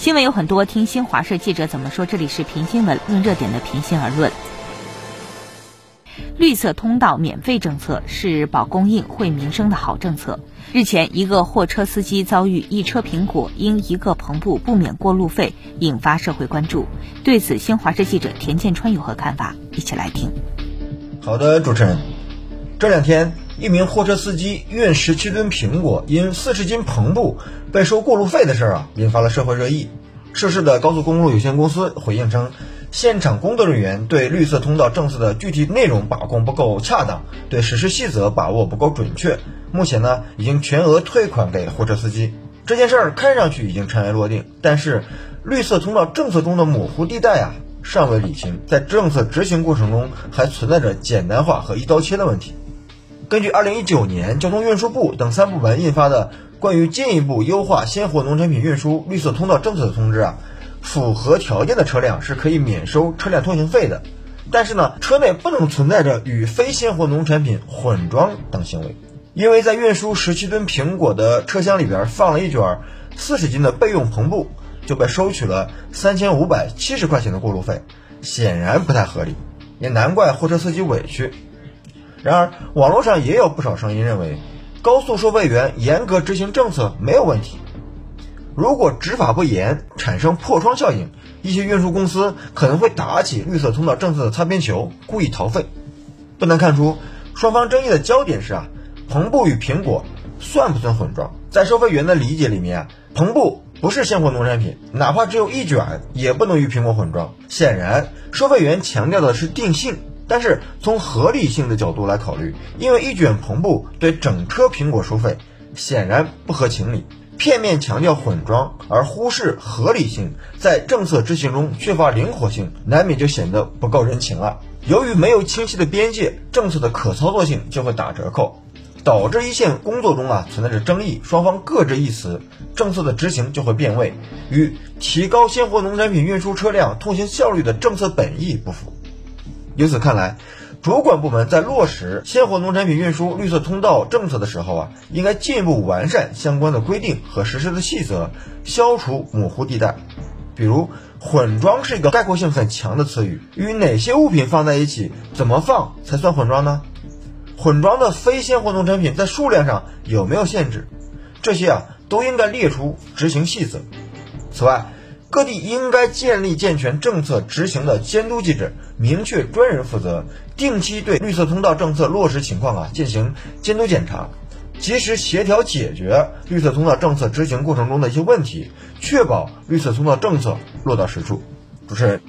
新闻有很多，听新华社记者怎么说。这里是评新闻，论热点的平心而论。绿色通道免费政策是保供应、惠民生的好政策。日前，一个货车司机遭遇一车苹果因一个篷布不免过路费，引发社会关注。对此，新华社记者田建川有何看法？一起来听。好的，主持人，这两天一名货车司机运十七吨苹果因四十斤篷布被收过路费的事儿啊，引发了社会热议。涉事的高速公路有限公司回应称。现场工作人员对绿色通道政策的具体内容把控不够恰当，对实施细则把握不够准确。目前呢，已经全额退款给货车司机。这件事儿看上去已经尘埃落定，但是绿色通道政策中的模糊地带啊，尚未理清，在政策执行过程中还存在着简单化和一刀切的问题。根据二零一九年交通运输部等三部门印发的关于进一步优化鲜活农产品运输绿色通道政策的通知啊。符合条件的车辆是可以免收车辆通行费的，但是呢，车内不能存在着与非鲜活农产品混装等行为，因为在运输十七吨苹果的车厢里边放了一卷四十斤的备用篷布，就被收取了三千五百七十块钱的过路费，显然不太合理，也难怪货车司机委屈。然而，网络上也有不少声音认为，高速收费员严格执行政策没有问题。如果执法不严，产生破窗效应，一些运输公司可能会打起绿色通道政策的擦边球，故意逃费。不难看出，双方争议的焦点是啊，篷布与苹果算不算混装？在收费员的理解里面啊，篷布不是鲜活农产品，哪怕只有一卷，也不能与苹果混装。显然，收费员强调的是定性，但是从合理性的角度来考虑，因为一卷篷布对整车苹果收费，显然不合情理。片面强调混装，而忽视合理性，在政策执行中缺乏灵活性，难免就显得不够人情了。由于没有清晰的边界，政策的可操作性就会打折扣，导致一线工作中啊存在着争议，双方各执一词，政策的执行就会变味，与提高鲜活农产品运输车辆通行效率的政策本意不符。由此看来。主管部门在落实鲜活农产品运输绿色通道政策的时候啊，应该进一步完善相关的规定和实施的细则，消除模糊地带。比如，混装是一个概括性很强的词语，与哪些物品放在一起，怎么放才算混装呢？混装的非鲜活农产品在数量上有没有限制？这些啊，都应该列出执行细则。此外，各地应该建立健全政策执行的监督机制，明确专人负责，定期对绿色通道政策落实情况啊进行监督检查，及时协调解决绿色通道政策执行过程中的一些问题，确保绿色通道政策落到实处。主持人。